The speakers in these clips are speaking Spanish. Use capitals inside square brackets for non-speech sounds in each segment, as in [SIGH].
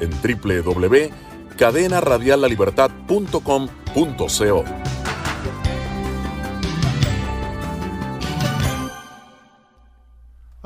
en www.cadenaradiallalibertad.com.co.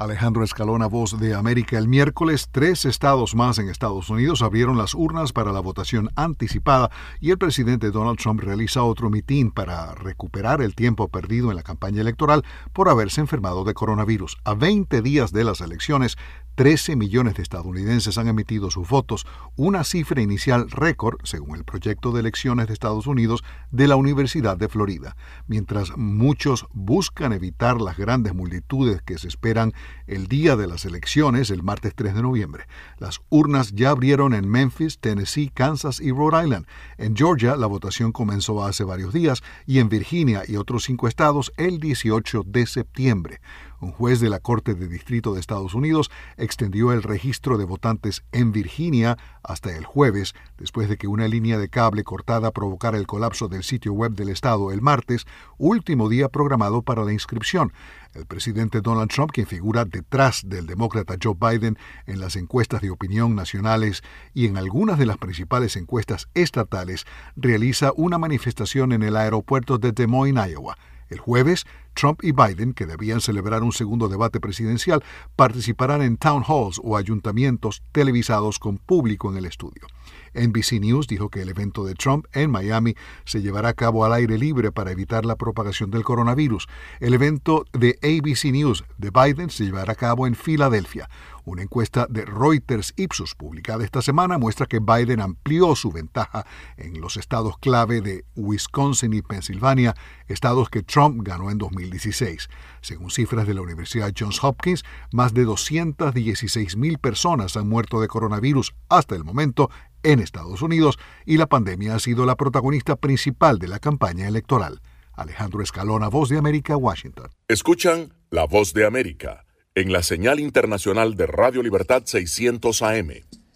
Alejandro Escalona, voz de América. El miércoles, tres estados más en Estados Unidos abrieron las urnas para la votación anticipada y el presidente Donald Trump realiza otro mitin para recuperar el tiempo perdido en la campaña electoral por haberse enfermado de coronavirus. A 20 días de las elecciones, 13 millones de estadounidenses han emitido sus votos, una cifra inicial récord, según el proyecto de elecciones de Estados Unidos de la Universidad de Florida. Mientras muchos buscan evitar las grandes multitudes que se esperan el día de las elecciones, el martes 3 de noviembre, las urnas ya abrieron en Memphis, Tennessee, Kansas y Rhode Island. En Georgia, la votación comenzó hace varios días y en Virginia y otros cinco estados el 18 de septiembre. Un juez de la Corte de Distrito de Estados Unidos extendió el registro de votantes en Virginia hasta el jueves, después de que una línea de cable cortada provocara el colapso del sitio web del Estado el martes, último día programado para la inscripción. El presidente Donald Trump, quien figura detrás del demócrata Joe Biden en las encuestas de opinión nacionales y en algunas de las principales encuestas estatales, realiza una manifestación en el aeropuerto de Des Moines, Iowa. El jueves, Trump y Biden, que debían celebrar un segundo debate presidencial, participarán en town halls o ayuntamientos televisados con público en el estudio. NBC News dijo que el evento de Trump en Miami se llevará a cabo al aire libre para evitar la propagación del coronavirus. El evento de ABC News de Biden se llevará a cabo en Filadelfia. Una encuesta de Reuters Ipsos publicada esta semana muestra que Biden amplió su ventaja en los estados clave de Wisconsin y Pensilvania, estados que Trump ganó en 2016. Según cifras de la Universidad Johns Hopkins, más de 216 mil personas han muerto de coronavirus hasta el momento en Estados Unidos y la pandemia ha sido la protagonista principal de la campaña electoral. Alejandro Escalona, Voz de América, Washington. Escuchan La Voz de América en la señal internacional de Radio Libertad 600 AM.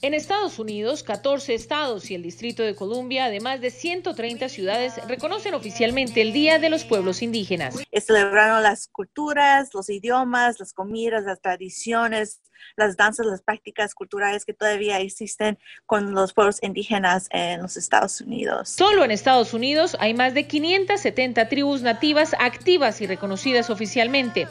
En Estados Unidos, 14 estados y el Distrito de Columbia, además de 130 ciudades, reconocen oficialmente el Día de los Pueblos Indígenas. Celebraron las culturas, los idiomas, las comidas, las tradiciones, las danzas, las prácticas culturales que todavía existen con los pueblos indígenas en los Estados Unidos. Solo en Estados Unidos hay más de 570 tribus nativas activas y reconocidas oficialmente.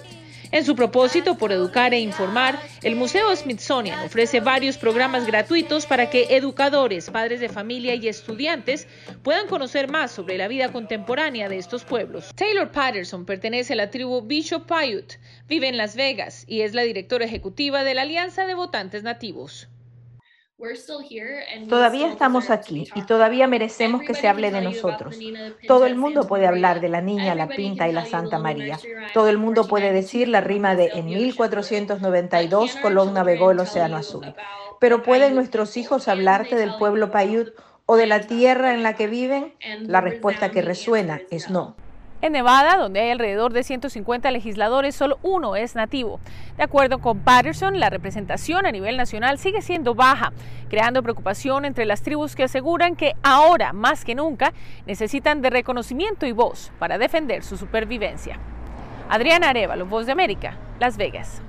En su propósito por educar e informar, el Museo Smithsonian ofrece varios programas gratuitos para que educadores, padres de familia y estudiantes puedan conocer más sobre la vida contemporánea de estos pueblos. Taylor Patterson pertenece a la tribu Bishop Paiute, vive en Las Vegas y es la directora ejecutiva de la Alianza de Votantes Nativos. Todavía estamos aquí y todavía merecemos que se hable de nosotros. Todo el mundo puede hablar de la niña, la pinta y la Santa María. Todo el mundo puede decir la rima de en 1492 Colón navegó el Océano Azul. Pero ¿pueden nuestros hijos hablarte del pueblo Paiute o de la tierra en la que viven? La respuesta que resuena es no. En Nevada, donde hay alrededor de 150 legisladores, solo uno es nativo. De acuerdo con Patterson, la representación a nivel nacional sigue siendo baja, creando preocupación entre las tribus que aseguran que ahora, más que nunca, necesitan de reconocimiento y voz para defender su supervivencia. Adriana Arevalo, Voz de América, Las Vegas.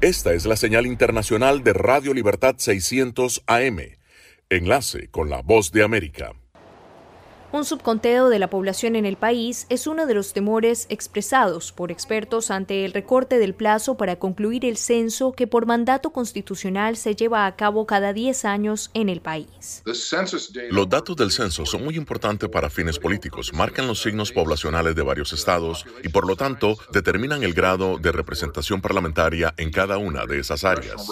Esta es la señal internacional de Radio Libertad 600 AM. Enlace con la Voz de América. Un subconteo de la población en el país es uno de los temores expresados por expertos ante el recorte del plazo para concluir el censo que por mandato constitucional se lleva a cabo cada 10 años en el país. Los datos del censo son muy importantes para fines políticos, marcan los signos poblacionales de varios estados y por lo tanto determinan el grado de representación parlamentaria en cada una de esas áreas.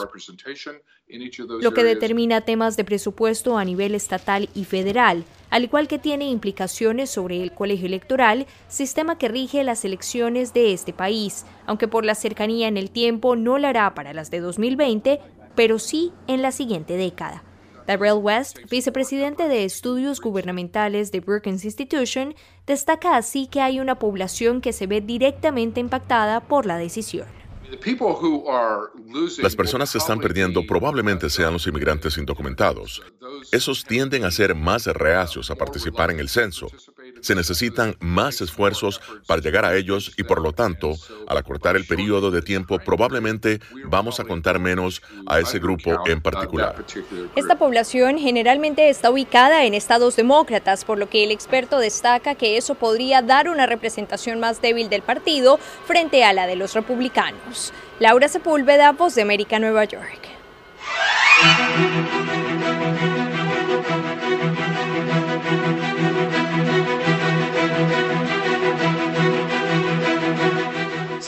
Lo que determina temas de presupuesto a nivel estatal y federal, al igual que tiene implicaciones sobre el colegio electoral, sistema que rige las elecciones de este país, aunque por la cercanía en el tiempo no lo hará para las de 2020, pero sí en la siguiente década. Darrell West, vicepresidente de estudios gubernamentales de Brookings Institution, destaca así que hay una población que se ve directamente impactada por la decisión. Las personas que están perdiendo probablemente sean los inmigrantes indocumentados. Esos tienden a ser más reacios a participar en el censo. Se necesitan más esfuerzos para llegar a ellos y por lo tanto, al acortar el periodo de tiempo, probablemente vamos a contar menos a ese grupo en particular. Esta población generalmente está ubicada en estados demócratas, por lo que el experto destaca que eso podría dar una representación más débil del partido frente a la de los republicanos. Laura Sepúlveda, Voz de América, Nueva York.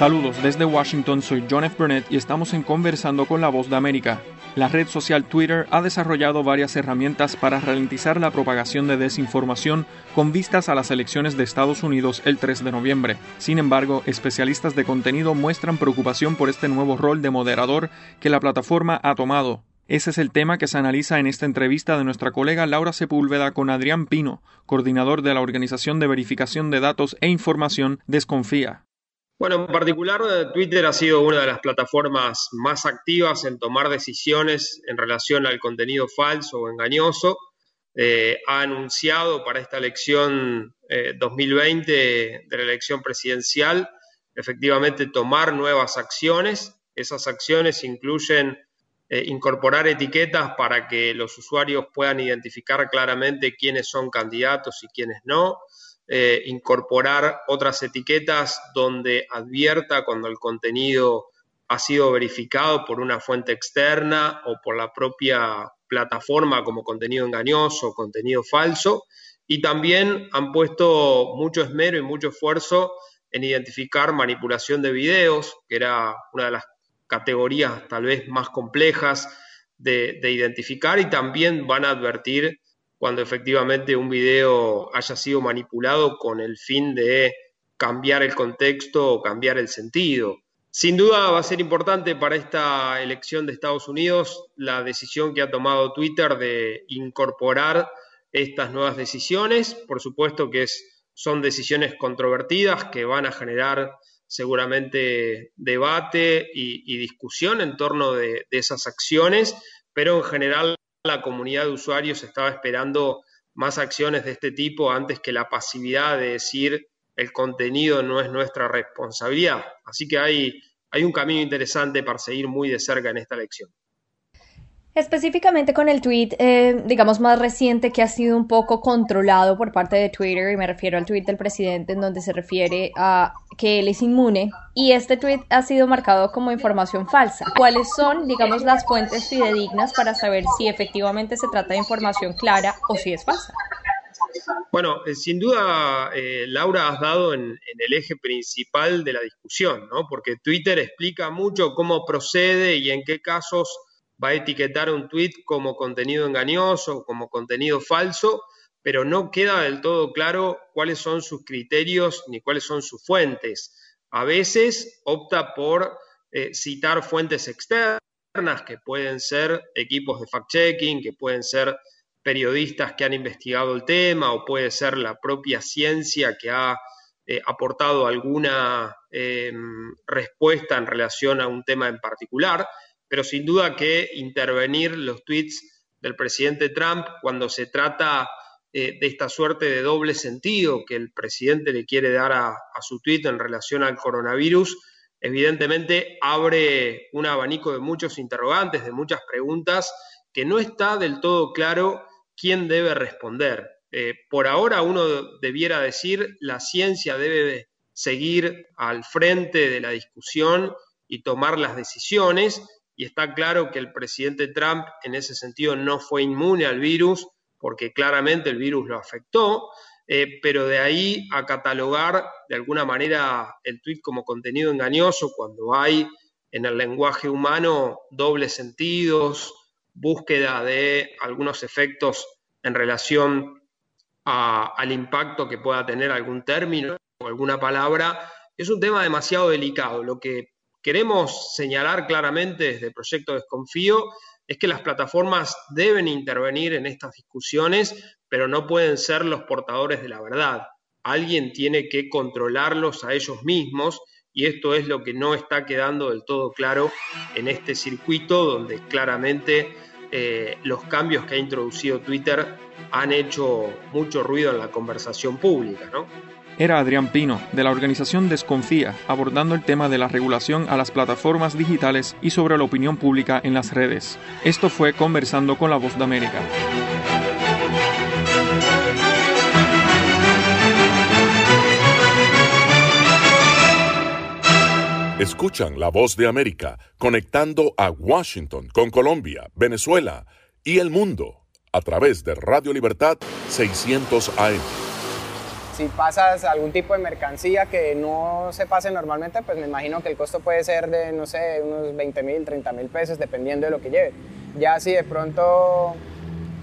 Saludos desde Washington, soy John F. Burnett y estamos en Conversando con la Voz de América. La red social Twitter ha desarrollado varias herramientas para ralentizar la propagación de desinformación con vistas a las elecciones de Estados Unidos el 3 de noviembre. Sin embargo, especialistas de contenido muestran preocupación por este nuevo rol de moderador que la plataforma ha tomado. Ese es el tema que se analiza en esta entrevista de nuestra colega Laura Sepúlveda con Adrián Pino, coordinador de la Organización de Verificación de Datos e Información Desconfía. Bueno, en particular Twitter ha sido una de las plataformas más activas en tomar decisiones en relación al contenido falso o engañoso. Eh, ha anunciado para esta elección 2020 eh, de la elección presidencial efectivamente tomar nuevas acciones. Esas acciones incluyen eh, incorporar etiquetas para que los usuarios puedan identificar claramente quiénes son candidatos y quiénes no. Eh, incorporar otras etiquetas donde advierta cuando el contenido ha sido verificado por una fuente externa o por la propia plataforma como contenido engañoso o contenido falso. Y también han puesto mucho esmero y mucho esfuerzo en identificar manipulación de videos, que era una de las categorías tal vez más complejas de, de identificar, y también van a advertir cuando efectivamente un video haya sido manipulado con el fin de cambiar el contexto o cambiar el sentido. Sin duda va a ser importante para esta elección de Estados Unidos la decisión que ha tomado Twitter de incorporar estas nuevas decisiones. Por supuesto que son decisiones controvertidas que van a generar seguramente debate y, discusión en torno de esas acciones, pero en general la comunidad de usuarios estaba esperando más acciones de este tipo antes que la pasividad de decir el contenido no es nuestra responsabilidad. Así que hay, un camino interesante para seguir muy de cerca en esta elección. Específicamente con el tweet, eh, digamos, más reciente que ha sido un poco controlado por parte de Twitter, y me refiero al tweet del presidente en donde se refiere a que él es inmune, y este tweet ha sido marcado como información falsa. ¿Cuáles son, digamos, las fuentes fidedignas para saber si efectivamente se trata de información clara o si es falsa? Bueno, eh, sin duda, eh, Laura, has dado en, en, el eje principal de la discusión, ¿no? Porque Twitter explica mucho cómo procede y en qué casos va a etiquetar un tweet como contenido engañoso, como contenido falso, pero no queda del todo claro cuáles son sus criterios ni cuáles son sus fuentes. A veces opta por eh, citar fuentes externas, que pueden ser equipos de fact-checking, que pueden ser periodistas que han investigado el tema, o puede ser la propia ciencia que ha eh, aportado alguna em, respuesta en relación a un tema en particular pero sin duda que intervenir los tweets del presidente Trump cuando se trata eh, de esta suerte de doble sentido que el presidente le quiere dar a, su tweet en relación al coronavirus, evidentemente abre un abanico de muchos interrogantes, de muchas preguntas, que no está del todo claro quién debe responder. Eh, por ahora uno debiera decir la ciencia debe seguir al frente de la discusión y tomar las decisiones y está claro que el presidente Trump en ese sentido no fue inmune al virus, porque claramente el virus lo afectó, eh, pero de ahí a catalogar de alguna manera el tweet como contenido engañoso cuando hay en el lenguaje humano dobles sentidos, búsqueda de algunos efectos en relación al impacto que pueda tener algún término o alguna palabra, es un tema demasiado delicado. Lo que queremos señalar claramente desde Proyecto Desconfío es que las plataformas deben intervenir en estas discusiones, pero no pueden ser los portadores de la verdad. Alguien tiene que controlarlos a ellos mismos y esto es lo que no está quedando del todo claro en este circuito donde claramente eh, los cambios que ha introducido Twitter han hecho mucho ruido en la conversación pública. ¿no? Era Adrián Pino, de la organización Desconfía, abordando el tema de la regulación a las plataformas digitales y sobre la opinión pública en las redes. Esto fue Conversando con la Voz de América. Escuchan la voz de América conectando a Washington con Colombia, Venezuela y el mundo a través de Radio Libertad 600 AM. Si pasas algún tipo de mercancía que no se pase normalmente, pues me imagino que el costo puede ser de, no sé, unos 20 mil, 30 mil pesos, dependiendo de lo que lleve. Ya si de pronto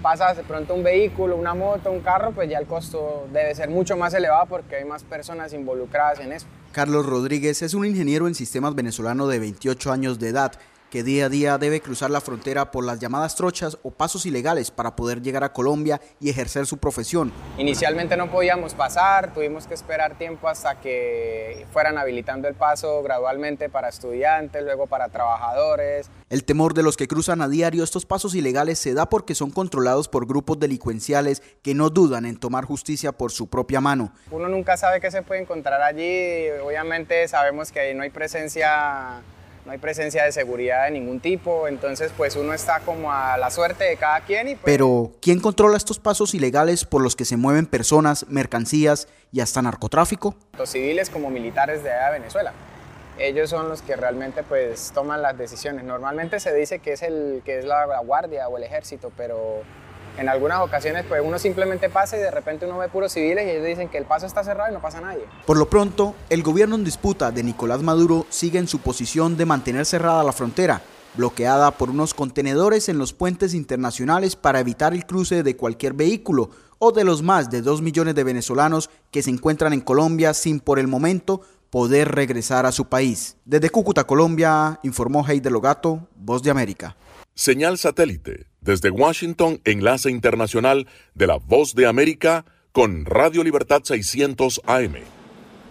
pasas de pronto un vehículo, una moto, un carro, pues ya el costo debe ser mucho más elevado porque hay más personas involucradas en eso. Carlos Rodríguez es un ingeniero en sistemas venezolano de 28 años de edad que día a día debe cruzar la frontera por las llamadas trochas o pasos ilegales para poder llegar a Colombia y ejercer su profesión. Inicialmente no podíamos pasar, tuvimos que esperar tiempo hasta que fueran habilitando el paso gradualmente para estudiantes, luego para trabajadores. El temor de los que cruzan a diario estos pasos ilegales se da porque son controlados por grupos delincuenciales que no dudan en tomar justicia por su propia mano. Uno nunca sabe qué se puede encontrar allí, obviamente sabemos que ahí no hay presencia no hay presencia de seguridad de ningún tipo, entonces pues uno está como a la suerte de cada quien. Y pues Pero, ¿quién controla estos pasos ilegales por los que se mueven personas, mercancías y hasta narcotráfico? Los civiles como militares de Venezuela. Ellos son los que realmente pues toman las decisiones. Normalmente se dice que es, el, que es la guardia o el ejército, pero en algunas ocasiones pues uno simplemente pasa y de repente uno ve puros civiles y ellos dicen que el paso está cerrado y no pasa nadie. Por lo pronto, el gobierno en disputa de Nicolás Maduro sigue en su posición de mantener cerrada la frontera, bloqueada por unos contenedores en los puentes internacionales para evitar el cruce de cualquier vehículo o de los más de 2 millones de venezolanos que se encuentran en Colombia sin por el momento poder regresar a su país. Desde Cúcuta, Colombia, informó Heide Logato, Voz de América. Señal satélite desde Washington, enlace internacional de la Voz de América con Radio Libertad 600 AM.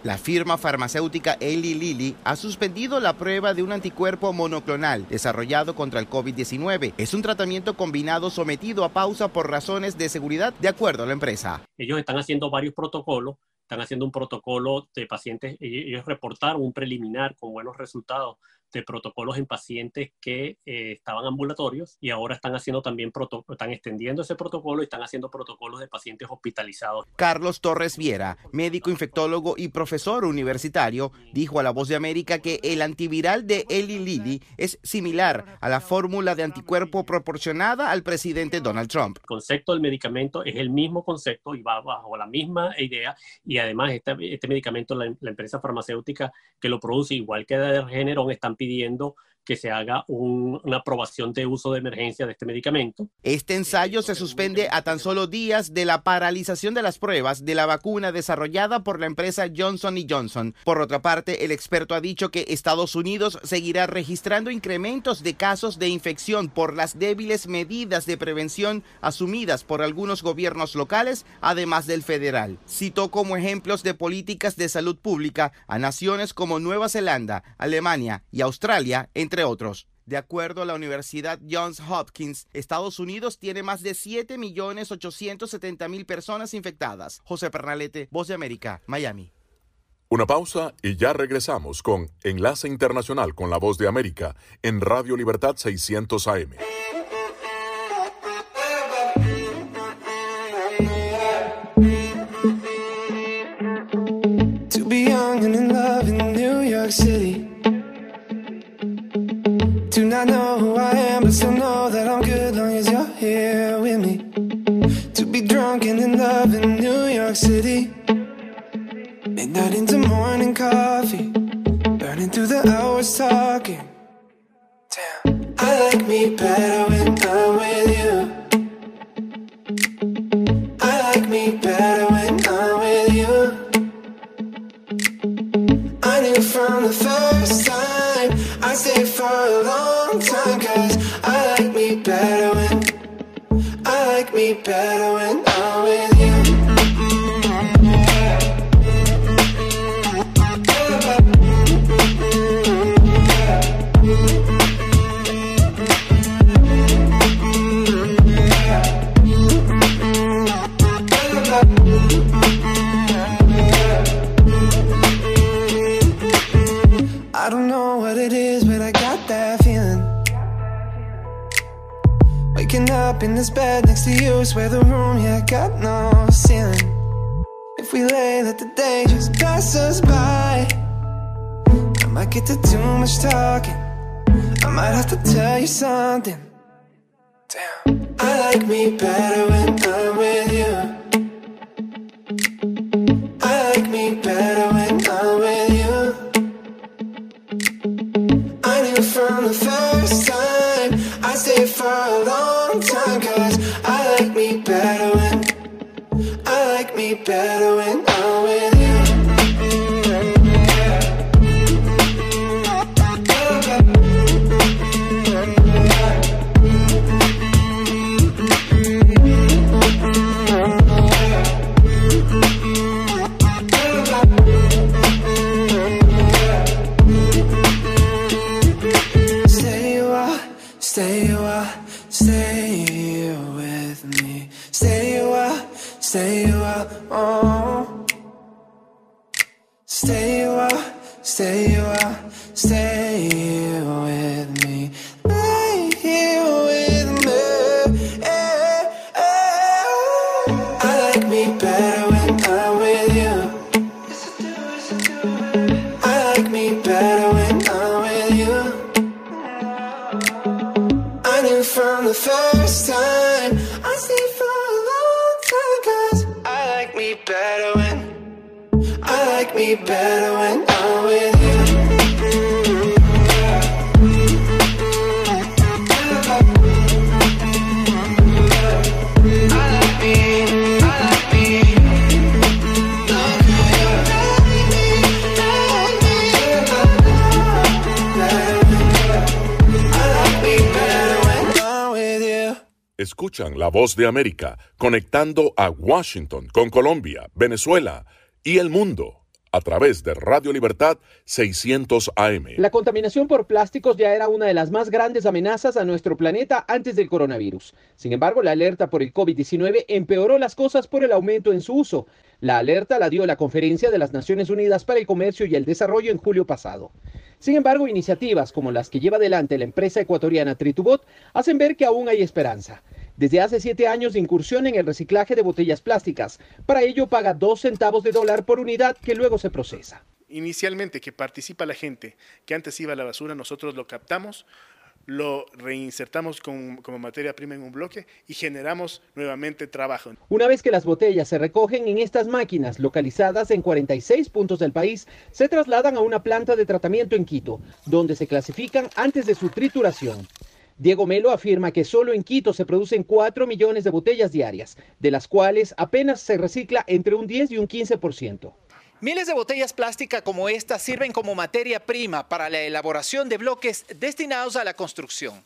La firma farmacéutica Eli Lilly ha suspendido la prueba de un anticuerpo monoclonal desarrollado contra el COVID-19. Es un tratamiento combinado sometido a pausa por razones de seguridad, de acuerdo a la empresa. Ellos están haciendo varios protocolos, están haciendo un protocolo de pacientes, ellos reportaron un preliminar con buenos resultados de protocolos en pacientes que eh, estaban ambulatorios y ahora están haciendo también están extendiendo ese protocolo y están haciendo protocolos de pacientes hospitalizados. Carlos Torres Viera, médico infectólogo y profesor universitario, dijo a La Voz de América que el antiviral de Eli Lilly es similar a la fórmula de anticuerpo proporcionada al presidente Donald Trump. El concepto del medicamento es el mismo concepto y va bajo la misma idea y además este, este medicamento la, la, empresa farmacéutica que lo produce igual que de Regeneron están pidiendo que se haga una aprobación de uso de emergencia de este medicamento. Este ensayo se suspende a tan solo días de la paralización de las pruebas de la vacuna desarrollada por la empresa Johnson Johnson. Por otra parte, el experto ha dicho que Estados Unidos seguirá registrando incrementos de casos de infección por las débiles medidas de prevención asumidas por algunos gobiernos locales, además del federal. Citó como ejemplos de políticas de salud pública a naciones como Nueva Zelanda, Alemania y Australia, entre otros. De acuerdo a la Universidad Johns Hopkins, Estados Unidos tiene más de 7.870.000 personas infectadas. José Pernalete, Voz de América, Miami. Una pausa y ya regresamos con Enlace Internacional con la Voz de América en Radio Libertad 600 AM. Not know who I am, but still know that I'm good long as you're here with me. To be drunk and in love in New York City. Midnight into morning coffee, burning through the hours talking. Damn, I like me better when I'm with you. I like me better when I'm with you. I knew from the first better when this bed next to you, swear the room, yeah, got no ceiling. If we lay, let the day just pass us by. I might get to too much talking. I might have to tell you something. Damn. I like me better when I'm while. Stay a while, stay a while, stay Escuchan la voz de América conectando a Washington con Colombia, Venezuela y el mundo a través de Radio Libertad 600 AM. La contaminación por plásticos ya era una de las más grandes amenazas a nuestro planeta antes del coronavirus. Sin embargo, la alerta por el COVID-19 empeoró las cosas por el aumento en su uso. La alerta la dio la Conferencia de las Naciones Unidas para el Comercio y el Desarrollo en julio pasado. Sin embargo, iniciativas como las que lleva adelante la empresa ecuatoriana Tritubot hacen ver que aún hay esperanza. Desde hace siete años incursión en el reciclaje de botellas plásticas. Para ello paga dos centavos de dólar por unidad que luego se procesa. Inicialmente que participa la gente que antes iba a la basura, nosotros lo captamos, lo reinsertamos con- como materia prima en un bloque y generamos nuevamente trabajo. Una vez que las botellas se recogen en estas máquinas localizadas en 46 puntos del país, se trasladan a una planta de tratamiento en Quito, donde se clasifican antes de su trituración. Diego Melo afirma que solo en Quito se producen 4 millones de botellas diarias, de las cuales apenas se recicla entre un 10 y un 15%. Miles de botellas plásticas como esta sirven como materia prima para la elaboración de bloques destinados a la construcción.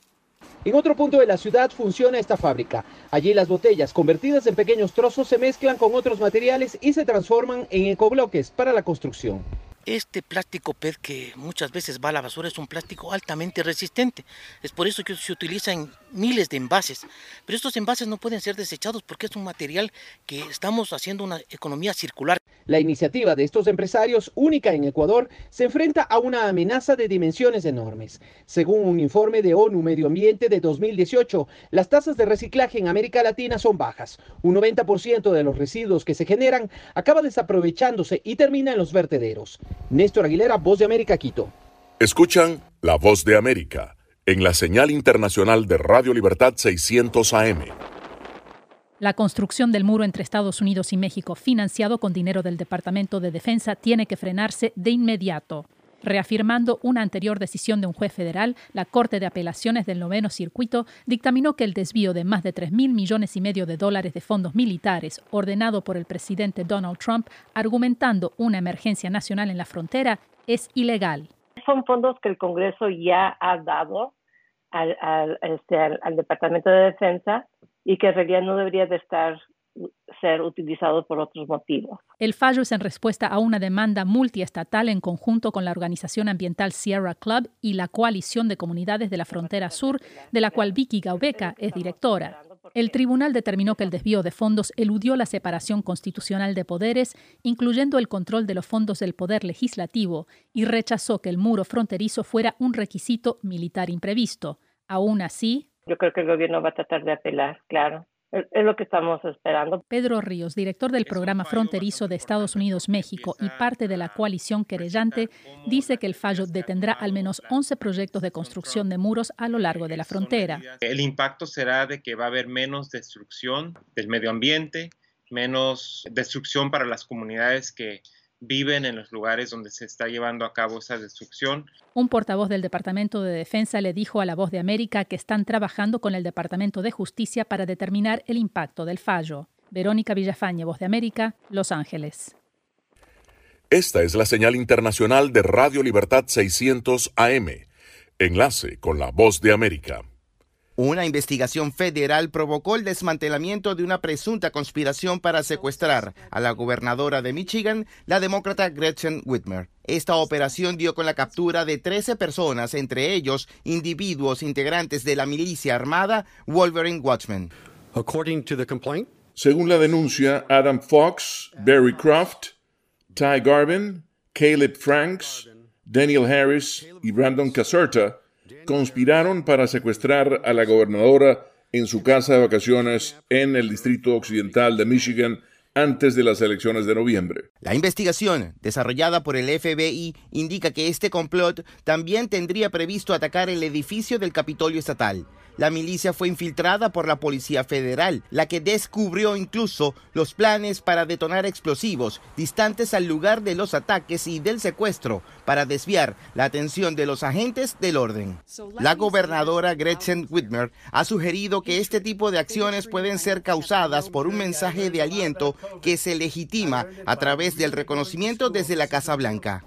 En otro punto de la ciudad funciona esta fábrica. Allí las botellas convertidas en pequeños trozos se mezclan con otros materiales y se transforman en ecobloques para la construcción. Este plástico PET que muchas veces va a la basura es un plástico altamente resistente. Es por eso que se utiliza en miles de envases. Pero estos envases no pueden ser desechados porque es un material que estamos haciendo una economía circular. La iniciativa de estos empresarios, única en Ecuador, se enfrenta a una amenaza de dimensiones enormes. Según un informe de ONU Medio Ambiente de 2018, las tasas de reciclaje en América Latina son bajas. Un 90% de los residuos que se generan acaba desaprovechándose y termina en los vertederos. Néstor Aguilera, Voz de América, Quito. Escuchan La Voz de América en la señal internacional de Radio Libertad 600 AM. La construcción del muro entre Estados Unidos y México, financiado con dinero del Departamento de Defensa, tiene que frenarse de inmediato. Reafirmando una anterior decisión de un juez federal, la Corte de Apelaciones del Noveno Circuito dictaminó que el desvío de más de 3 mil millones y medio de dólares de fondos militares ordenado por el presidente Donald Trump, argumentando una emergencia nacional en la frontera, es ilegal. son fondos que el Congreso ya ha dado al, este, al, Departamento de Defensa y que en realidad no debería de estar ser utilizado por otros motivos. El fallo es en respuesta a una demanda multiestatal en conjunto con la organización ambiental Sierra Club y la coalición de comunidades de la frontera sur, de la cual Vicky Gaubeca es directora. El tribunal determinó que el desvío de fondos eludió la separación constitucional de poderes, incluyendo el control de los fondos del poder legislativo, y rechazó que el muro fronterizo fuera un requisito militar imprevisto. Aún así, yo creo que el gobierno va a tratar de apelar, claro. Es lo que estamos esperando. Pedro Ríos, director del programa fronterizo de Estados Unidos-México y parte de la coalición querellante, dice que el fallo detendrá al menos 11 proyectos de construcción de muros a lo largo de la frontera. El impacto será de que va a haber menos destrucción del medio ambiente, menos destrucción para las comunidades que viven en los lugares donde se está llevando a cabo esa destrucción. Un portavoz del Departamento de Defensa le dijo a La Voz de América que están trabajando con el Departamento de Justicia para determinar el impacto del fallo. Verónica Villafañe, Voz de América, Los Ángeles. Esta es la señal internacional de Radio Libertad 600 AM. Enlace con la Voz de América. Una investigación federal provocó el desmantelamiento de una presunta conspiración para secuestrar a la gobernadora de Michigan, la demócrata Gretchen Whitmer. Esta operación dio con la captura de 13 personas, entre ellos individuos integrantes de la milicia armada Wolverine Watchmen. Según la denuncia, Adam Fox, Barry Croft, Ty Garvin, Caleb Franks, Daniel Harris y Brandon Caserta conspiraron para secuestrar a la gobernadora en su casa de vacaciones en el distrito occidental de Michigan antes de las elecciones de noviembre. La investigación, desarrollada por el FBI, indica que este complot también tendría previsto atacar el edificio del Capitolio Estatal. La milicia fue infiltrada por la Policía Federal, la que descubrió incluso los planes para detonar explosivos distantes al lugar de los ataques y del secuestro para desviar la atención de los agentes del orden. La gobernadora Gretchen Whitmer ha sugerido que este tipo de acciones pueden ser causadas por un mensaje de aliento que se legitima a través del reconocimiento desde la Casa Blanca.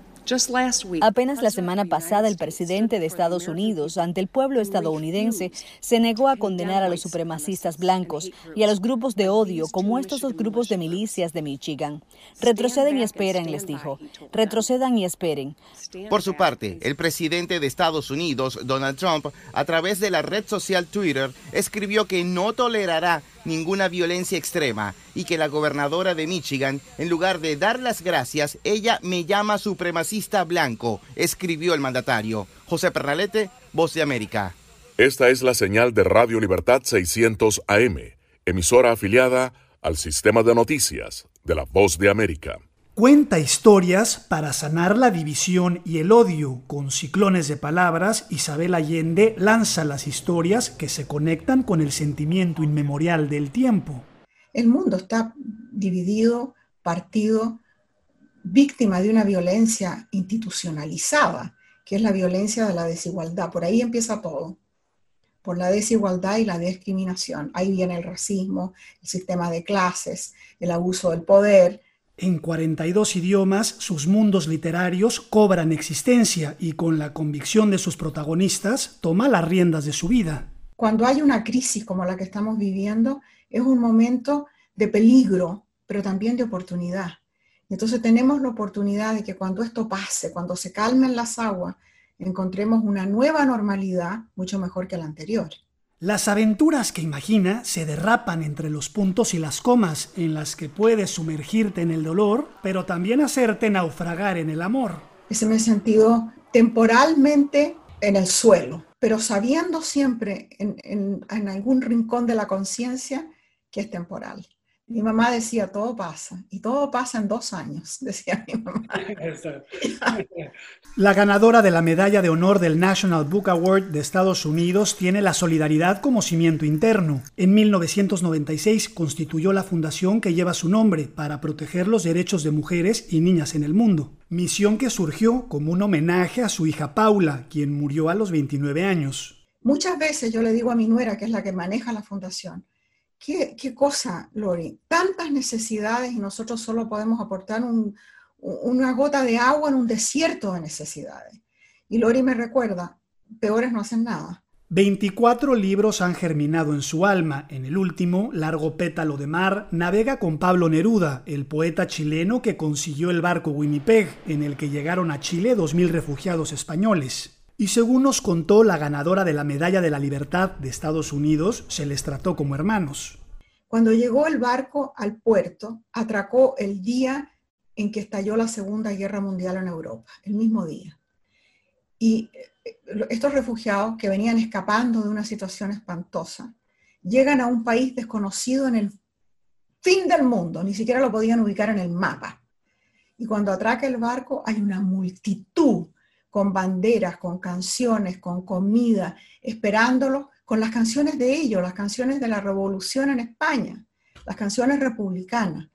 Apenas la semana pasada, el presidente de Estados Unidos, ante el pueblo estadounidense, se negó a condenar a los supremacistas blancos y a los grupos de odio como estos dos grupos de milicias de Michigan. Retroceden y esperen, les dijo. Retrocedan y esperen. Por su parte, el presidente de Estados Unidos, Donald Trump, a través de la red social Twitter, escribió que no tolerará ninguna violencia extrema y que la gobernadora de Michigan, en lugar de dar las gracias, ella me llama supremacista blanco, escribió el mandatario. José Pernalete, Voz de América. Esta es la señal de Radio Libertad 600 AM, emisora afiliada al sistema de noticias de la Voz de América. Cuenta historias para sanar la división y el odio. Con ciclones de palabras, Isabel Allende lanza las historias que se conectan con el sentimiento inmemorial del tiempo. El mundo está dividido, partido, víctima de una violencia institucionalizada, que es la violencia de la desigualdad. Por ahí empieza todo por la desigualdad y la discriminación. Ahí viene el racismo, el sistema de clases, el abuso del poder, en 42 idiomas, sus mundos literarios cobran existencia y con la convicción de sus protagonistas toma las riendas de su vida. Cuando hay una crisis como la que estamos viviendo, es un momento de peligro, pero también de oportunidad. Entonces tenemos la oportunidad de que cuando esto pase, cuando se calmen las aguas, encontremos una nueva normalidad mucho mejor que la anterior. Las aventuras que imagina se derrapan entre los puntos y las comas en las que puedes sumergirte en el dolor, pero también hacerte naufragar en el amor. Ese me he sentido temporalmente en el suelo, pero sabiendo siempre en, en algún rincón de la conciencia que es temporal. Mi mamá decía, todo pasa, y todo pasa en dos años, [LAUGHS] decía mi mamá. La ganadora de la medalla de honor del National Book Award de Estados Unidos tiene la solidaridad como cimiento interno. En 1996 constituyó la fundación que lleva su nombre para proteger los derechos de mujeres y niñas en el mundo. Misión que surgió como un homenaje a su hija Paula, quien murió a los 29 años. Muchas veces yo le digo a mi nuera, que es la que maneja la fundación, ¿Qué, cosa, Lori? Tantas necesidades y nosotros solo podemos aportar una gota de agua en un desierto de necesidades. Y Lori me recuerda, peores no hacen nada. 24 libros han germinado en su alma. En el último, Largo pétalo de mar, navega con Pablo Neruda, el poeta chileno que consiguió el barco Winnipeg, en el que llegaron a Chile 2.000 refugiados españoles. Y según nos contó la ganadora de la Medalla de la Libertad de Estados Unidos, se les trató como hermanos. Cuando llegó el barco al puerto, atracó el día en que estalló la Segunda Guerra Mundial en Europa, el mismo día. Y estos refugiados que venían escapando de una situación espantosa, llegan a un país desconocido en el fin del mundo, ni siquiera lo podían ubicar en el mapa. Y cuando atraca el barco hay una multitud con banderas, con canciones, con comida, esperándolos, con las canciones de ellos, las canciones de la revolución en España, las canciones republicanas.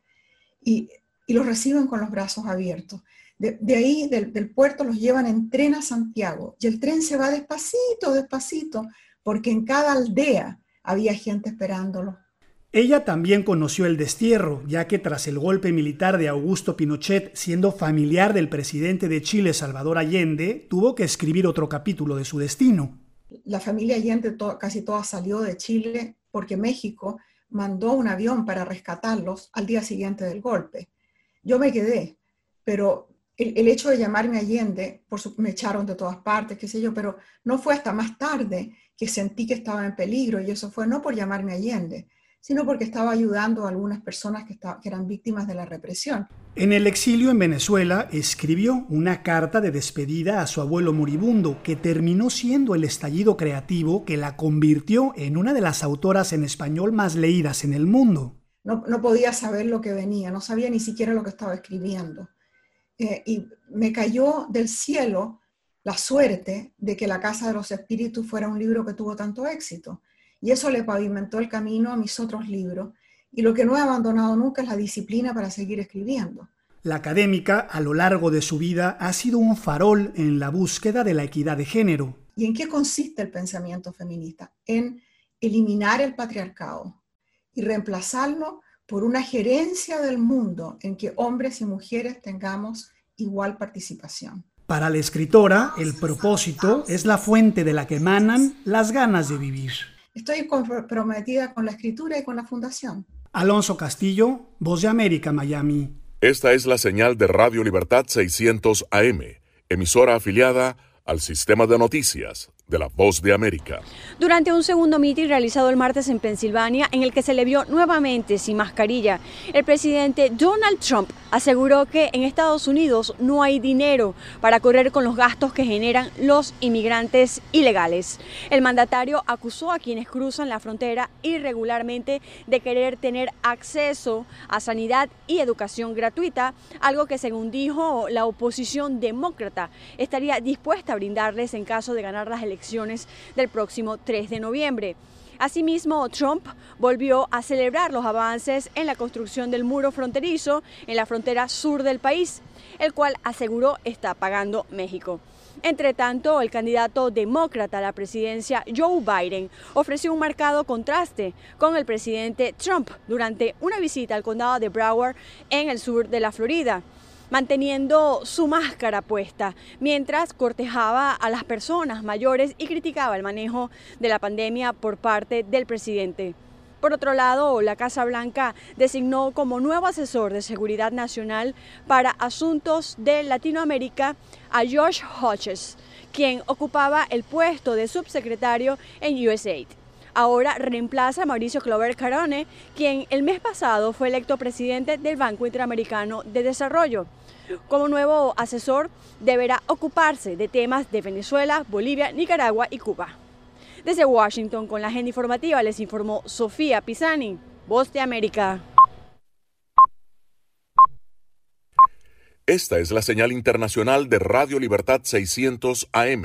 Y, y los reciben con los brazos abiertos. De, ahí, del, puerto, los llevan en tren a Santiago y el tren se va despacito, despacito, porque en cada aldea había gente esperándolo. Ella también conoció el destierro, ya que tras el golpe militar de Augusto Pinochet, siendo familiar del presidente de Chile, Salvador Allende, tuvo que escribir otro capítulo de su destino. La familia Allende casi toda salió de Chile porque México mandó un avión para rescatarlos al día siguiente del golpe. Yo me quedé, pero el, hecho de llamarme Allende, por me echaron de todas partes, qué sé yo, pero no fue hasta más tarde que sentí que estaba en peligro y eso fue no por llamarme Allende, sino porque estaba ayudando a algunas personas que, que eran víctimas de la represión. En el exilio en Venezuela escribió una carta de despedida a su abuelo moribundo que terminó siendo el estallido creativo que la convirtió en una de las autoras en español más leídas en el mundo. No, no podía saber lo que venía, no sabía ni siquiera lo que estaba escribiendo. Eh, y me cayó del cielo la suerte de que La Casa de los Espíritus fuera un libro que tuvo tanto éxito. Y eso le pavimentó el camino a mis otros libros. Y lo que no he abandonado nunca es la disciplina para seguir escribiendo. La académica, a lo largo de su vida, ha sido un farol en la búsqueda de la equidad de género. ¿Y en qué consiste el pensamiento feminista? En eliminar el patriarcado y reemplazarlo por una gerencia del mundo en que hombres y mujeres tengamos igual participación. Para la escritora, el propósito es la fuente de la que emanan las ganas de vivir. Estoy comprometida con la escritura y con la fundación. Alonso Castillo, Voz de América, Miami. Esta es la señal de Radio Libertad 600 AM, emisora afiliada al sistema de noticias de la Voz de América. Durante un segundo mitin realizado el martes en Pensilvania, en el que se le vio nuevamente sin mascarilla, el presidente Donald Trump aseguró que en Estados Unidos no hay dinero para correr con los gastos que generan los inmigrantes ilegales. El mandatario acusó a quienes cruzan la frontera irregularmente de querer tener acceso a sanidad y educación gratuita, algo que según dijo la oposición demócrata estaría dispuesta a brindarles en caso de ganar las del próximo 3 de noviembre. Asimismo, Trump volvió a celebrar los avances en la construcción del muro fronterizo en la frontera sur del país, el cual aseguró está pagando México. Entre tanto, el candidato demócrata a la presidencia, Joe Biden, ofreció un marcado contraste con el presidente Trump durante una visita al condado de Broward en el sur de la Florida manteniendo su máscara puesta, mientras cortejaba a las personas mayores y criticaba el manejo de la pandemia por parte del presidente. Por otro lado, la Casa Blanca designó como nuevo asesor de seguridad nacional para asuntos de Latinoamérica a Josh Hodges, quien ocupaba el puesto de subsecretario en USAID. Ahora reemplaza a Mauricio Clover Carone, quien el mes pasado fue electo presidente del Banco Interamericano de Desarrollo. Como nuevo asesor, deberá ocuparse de temas de Venezuela, Bolivia, Nicaragua y Cuba. Desde Washington, con la agenda informativa, les informó Sofía Pisani, Voz de América. Esta es la señal internacional de Radio Libertad 600 AM.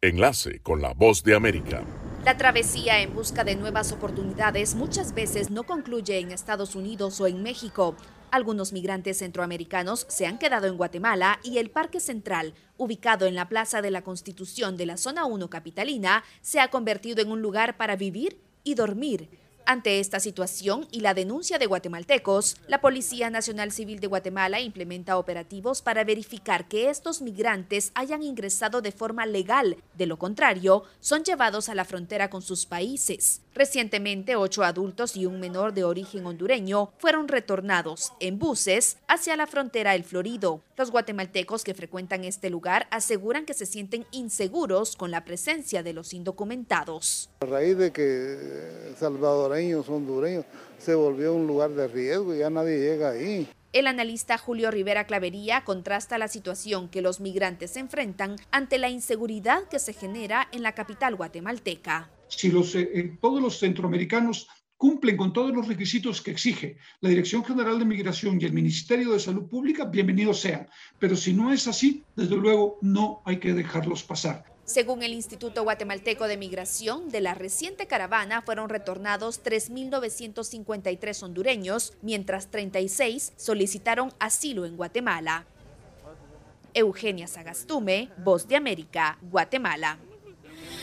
Enlace con la Voz de América. La travesía en busca de nuevas oportunidades muchas veces no concluye en Estados Unidos o en México. Algunos migrantes centroamericanos se han quedado en Guatemala y el Parque Central, ubicado en la Plaza de la Constitución de la Zona 1 capitalina, se ha convertido en un lugar para vivir y dormir. Ante esta situación y la denuncia de guatemaltecos, la Policía Nacional Civil de Guatemala implementa operativos para verificar que estos migrantes hayan ingresado de forma legal. De lo contrario, son llevados a la frontera con sus países. Recientemente, ocho adultos y un menor de origen hondureño fueron retornados en buses hacia la frontera El Florido. Los guatemaltecos que frecuentan este lugar aseguran que se sienten inseguros con la presencia de los indocumentados. A raíz de que salvadoreños, hondureños, se volvió un lugar de riesgo y ya nadie llega ahí. El analista Julio Rivera Clavería contrasta la situación que los migrantes enfrentan ante la inseguridad que se genera en la capital guatemalteca. Si los, eh, todos los centroamericanos cumplen con todos los requisitos que exige la Dirección General de Migración y el Ministerio de Salud Pública, bienvenidos sean. Pero si no es así, desde luego no hay que dejarlos pasar. Según el Instituto Guatemalteco de Migración, de la reciente caravana fueron retornados 3.953 hondureños, mientras 36 solicitaron asilo en Guatemala. Eugenia Sagastume, Voz de América, Guatemala.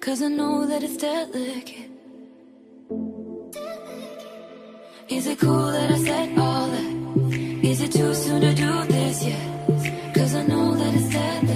Cause I know that it's delicate. Is it cool that I said all that? Is it too soon to do this yet? Cause I know that it's delicate.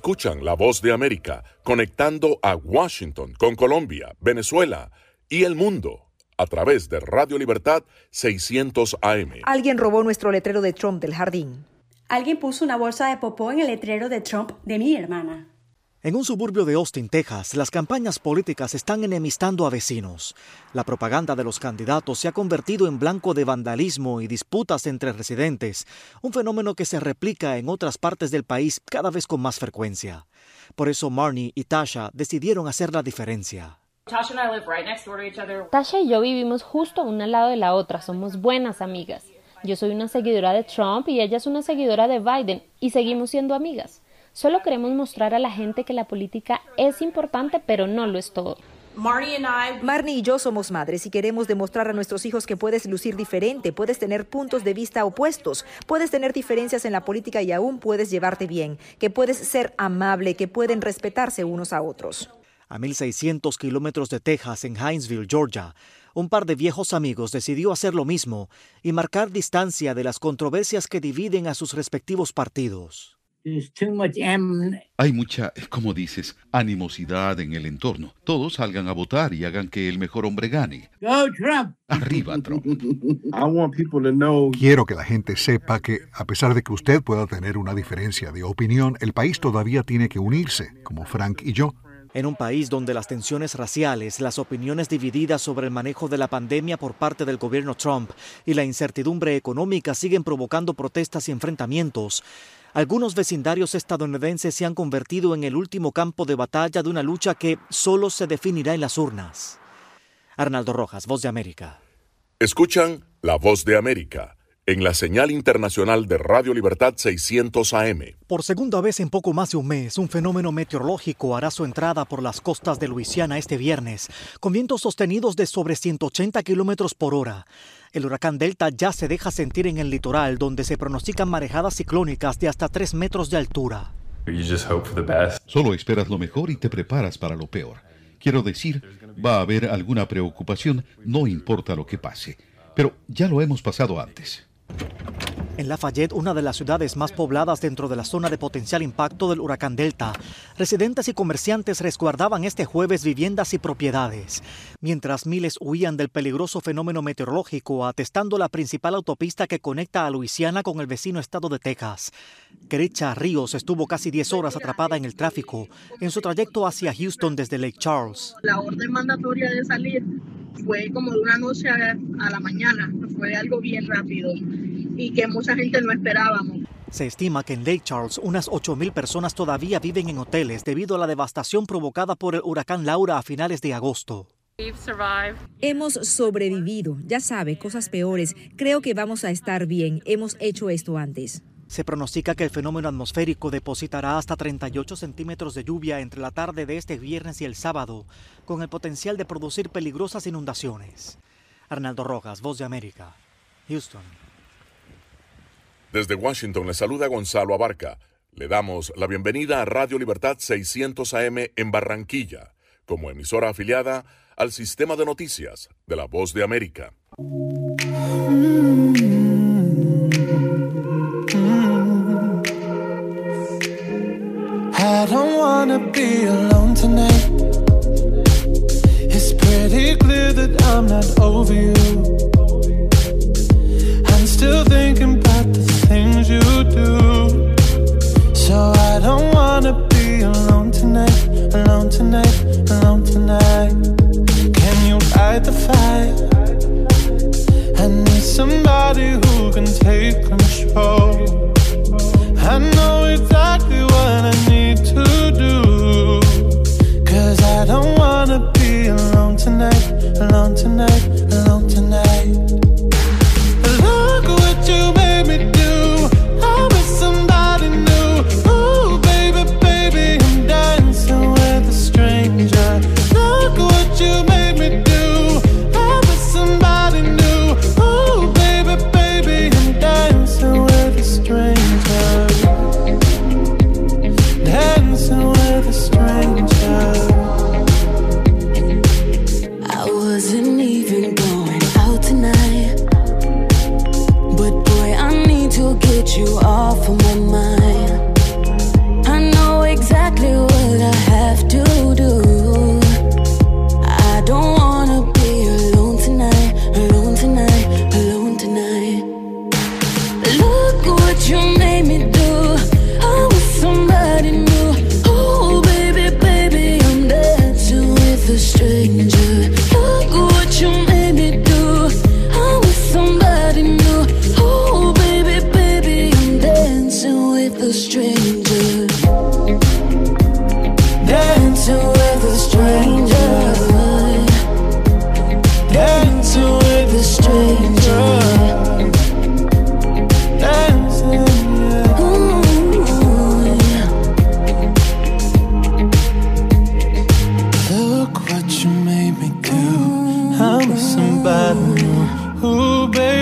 Escuchan la voz de América conectando a Washington con Colombia, Venezuela y el mundo a través de Radio Libertad 600 AM. Alguien robó nuestro letrero de Trump del jardín. Alguien puso una bolsa de popó en el letrero de Trump de mi hermana. En un suburbio de Austin, Texas, las campañas políticas están enemistando a vecinos. La propaganda de los candidatos se ha convertido en blanco de vandalismo y disputas entre residentes, un fenómeno que se replica en otras partes del país cada vez con más frecuencia. Por eso Marnie y Tasha decidieron hacer la diferencia. Tasha y yo vivimos justo una al lado de la otra, somos buenas amigas. Yo soy una seguidora de Trump y ella es una seguidora de Biden y seguimos siendo amigas. Solo queremos mostrar a la gente que la política es importante, pero no lo es todo. Marnie y yo somos madres y queremos demostrar a nuestros hijos que puedes lucir diferente, puedes tener puntos de vista opuestos, puedes tener diferencias en la política y aún puedes llevarte bien, que puedes ser amable, que pueden respetarse unos a otros. A 1.600 kilómetros de Texas, en Hinesville, Georgia, un par de viejos amigos decidió hacer lo mismo y marcar distancia de las controversias que dividen a sus respectivos partidos. Hay mucha, como dices, animosidad en el entorno. Todos salgan a votar y hagan que el mejor hombre gane. Arriba, Trump. Quiero que la gente sepa que, a pesar de que usted pueda tener una diferencia de opinión, el país todavía tiene que unirse, como Frank y yo. En un país donde las tensiones raciales, las opiniones divididas sobre el manejo de la pandemia por parte del gobierno Trump y la incertidumbre económica siguen provocando protestas y enfrentamientos, algunos vecindarios estadounidenses se han convertido en el último campo de batalla de una lucha que solo se definirá en las urnas. Arnaldo Rojas, Voz de América. Escuchan La Voz de América en la señal internacional de Radio Libertad 600 AM. Por segunda vez en poco más de un mes, un fenómeno meteorológico hará su entrada por las costas de Luisiana este viernes, con vientos sostenidos de sobre 180 kilómetros por hora. El huracán Delta ya se deja sentir en el litoral, donde se pronostican marejadas ciclónicas de hasta 3 metros de altura. Solo esperas lo mejor y te preparas para lo peor. Quiero decir, va a haber alguna preocupación, no importa lo que pase. Pero ya lo hemos pasado antes. En Lafayette, una de las ciudades más pobladas dentro de la zona de potencial impacto del huracán Delta, residentes y comerciantes resguardaban este jueves viviendas y propiedades, mientras miles huían del peligroso fenómeno meteorológico atestando la principal autopista que conecta a Luisiana con el vecino estado de Texas. Kerecha Ríos estuvo casi 10 horas atrapada en el tráfico en su trayecto hacia Houston desde Lake Charles. La orden mandatoria de salir fue como de una noche a la mañana, fue algo bien rápido y que mucha gente no esperábamos. Se estima que en Lake Charles unas 8.000 personas todavía viven en hoteles debido a la devastación provocada por el huracán Laura a finales de agosto. Hemos sobrevivido, ya sabe, cosas peores. Creo que vamos a estar bien. Hemos hecho esto antes. Se pronostica que el fenómeno atmosférico depositará hasta 38 centímetros de lluvia entre la tarde de este viernes y el sábado, con el potencial de producir peligrosas inundaciones. Arnaldo Rojas, Voz de América, Houston. Desde Washington le saluda Gonzalo Abarca. Le damos la bienvenida a Radio Libertad 600 AM en Barranquilla, como emisora afiliada al sistema de noticias de la Voz de América. I don't wanna be alone tonight. It's pretty clear that I'm not over you. I'm still thinking about the things you do. So I don't wanna be alone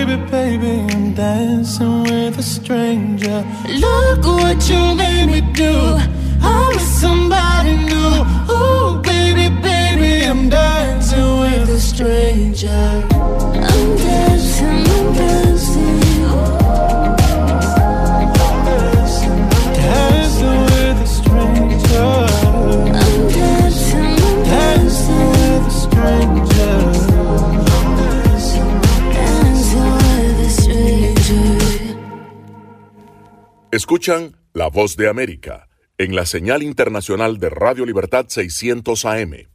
baby, baby, I'm dancing with a stranger. Look what you made me do. I'm with somebody new. Oh, baby, baby, I'm dancing with a stranger. Escuchan La Voz de América en la señal internacional de Radio Libertad 600 AM.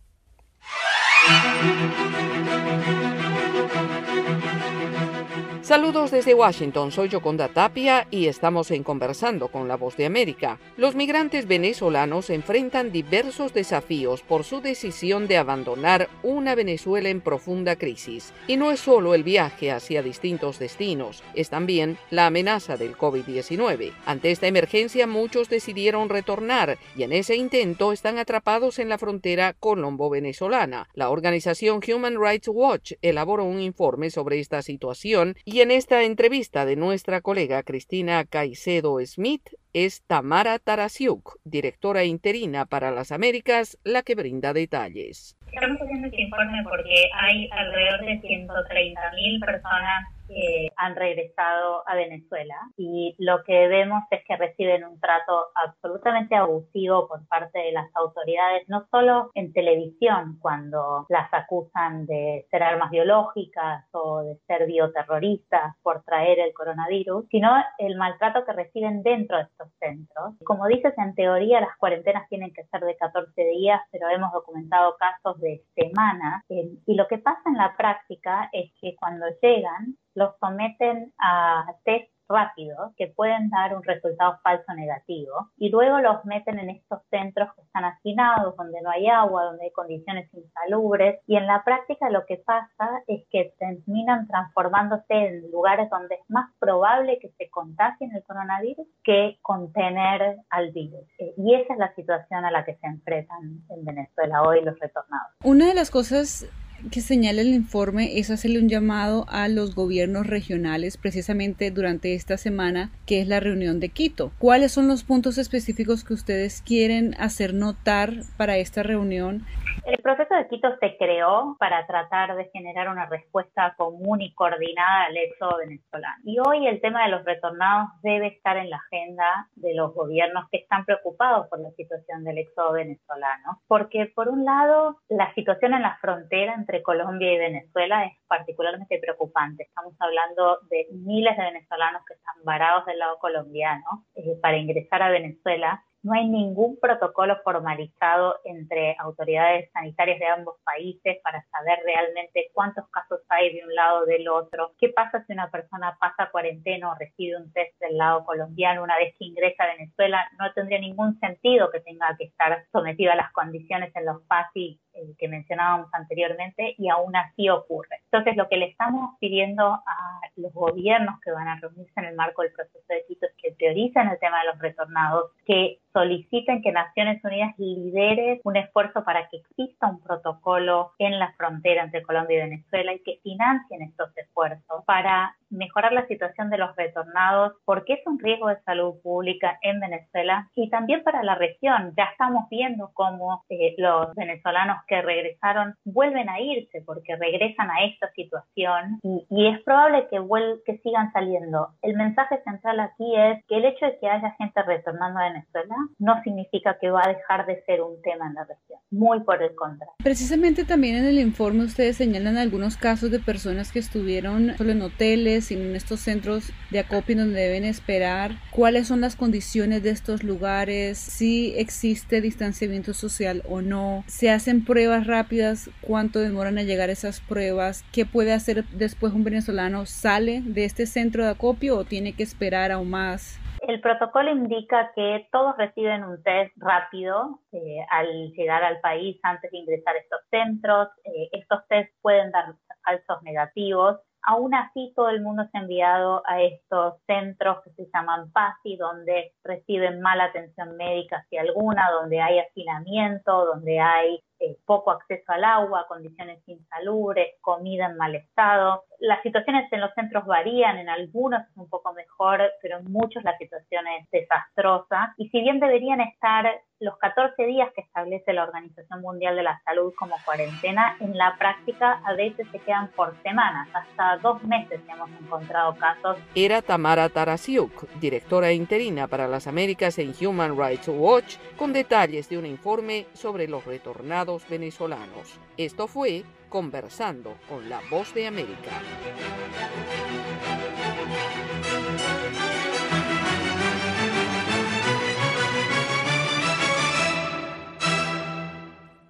Saludos desde Washington, soy Yoconda Tapia y estamos en Conversando con la Voz de América. Los migrantes venezolanos enfrentan diversos desafíos por su decisión de abandonar una Venezuela en profunda crisis. Y no es solo el viaje hacia distintos destinos, es también la amenaza del COVID-19. Ante esta emergencia muchos decidieron retornar y en ese intento están atrapados en la frontera colombo-venezolana. La organización Human Rights Watch elaboró un informe sobre esta situación y en esta entrevista de nuestra colega Cristina Caicedo Smith es Tamara Tarasiuk, directora interina para las Américas, la que brinda detalles. Estamos haciendo este informe porque hay alrededor de 130.000 personas que han regresado a Venezuela y lo que vemos es que reciben un trato absolutamente abusivo por parte de las autoridades, no solo en televisión cuando las acusan de ser armas biológicas o de ser bioterroristas por traer el coronavirus, sino el maltrato que reciben dentro de estos centros. Como dices, en teoría las cuarentenas tienen que ser de 14 días, pero hemos documentado casos de semanas y lo que pasa en la práctica es que cuando llegan los someten a test rápidos que pueden dar un resultado falso negativo y luego los meten en estos centros que están hacinados, donde no hay agua, donde hay condiciones insalubres y en la práctica lo que pasa es que terminan transformándose en lugares donde es más probable que se contagien el coronavirus que contener al virus. Eh, y esa es la situación a la que se enfrentan en Venezuela hoy los retornados. Una de las cosas que señala el informe es hacerle un llamado a los gobiernos regionales precisamente durante esta semana que es la reunión de Quito. ¿Cuáles son los puntos específicos que ustedes quieren hacer notar para esta reunión? El proceso de Quito se creó para tratar de generar una respuesta común y coordinada al éxodo venezolano. Y hoy el tema de los retornados debe estar en la agenda de los gobiernos que están preocupados por la situación del éxodo venezolano. Porque por un lado, la situación en la frontera entre Colombia y Venezuela es particularmente preocupante. Estamos hablando de miles de venezolanos que están varados del lado colombiano eh, para ingresar a Venezuela no hay ningún protocolo formalizado entre autoridades sanitarias de ambos países para saber realmente cuántos casos hay de un lado o del otro. ¿Qué pasa si una persona pasa cuarentena o recibe un test del lado colombiano una vez que ingresa a Venezuela? No tendría ningún sentido que tenga que estar sometido a las condiciones en los PASI que mencionábamos anteriormente y aún así ocurre. Entonces, lo que le estamos pidiendo a los gobiernos que van a reunirse en el marco del proceso de Quito es que prioricen el tema de los retornados, que soliciten que Naciones Unidas lidere un esfuerzo para que exista un protocolo en la frontera entre Colombia y Venezuela y que financien estos esfuerzos para mejorar la situación de los retornados, porque es un riesgo de salud pública en Venezuela y también para la región. Ya estamos viendo cómo eh, los venezolanos que regresaron vuelven a irse porque regresan a esta situación y, y es probable que, que sigan saliendo. El mensaje central aquí es que el hecho de que haya gente retornando a Venezuela no significa que va a dejar de ser un tema en la región, muy por el contrario. Precisamente también en el informe ustedes señalan algunos casos de personas que estuvieron solo en hoteles, y en estos centros de acopio donde deben esperar, cuáles son las condiciones de estos lugares, si existe distanciamiento social o no, se hacen pruebas rápidas, cuánto demoran a llegar esas pruebas, qué puede hacer después un venezolano, sale de este centro de acopio o tiene que esperar aún más el protocolo indica que todos reciben un test rápido eh, al llegar al país antes de ingresar a estos centros. Eh, estos test pueden dar falsos negativos. Aún así, todo el mundo se ha enviado a estos centros que se llaman PASI, donde reciben mala atención médica, si alguna, donde hay hacinamiento, donde hay eh, poco acceso al agua, condiciones insalubres, comida en mal estado. Las situaciones en los centros varían, en algunos es un poco mejor, pero en muchos la situación es desastrosa. Y si bien deberían estar los 14 días que establece la Organización Mundial de la Salud como cuarentena, en la práctica a veces se quedan por semanas, hasta dos meses hemos encontrado casos. Era Tamara Tarasiuk, directora interina para las Américas en Human Rights Watch, con detalles de un informe sobre los retornados venezolanos. Esto fue Conversando con la Voz de América.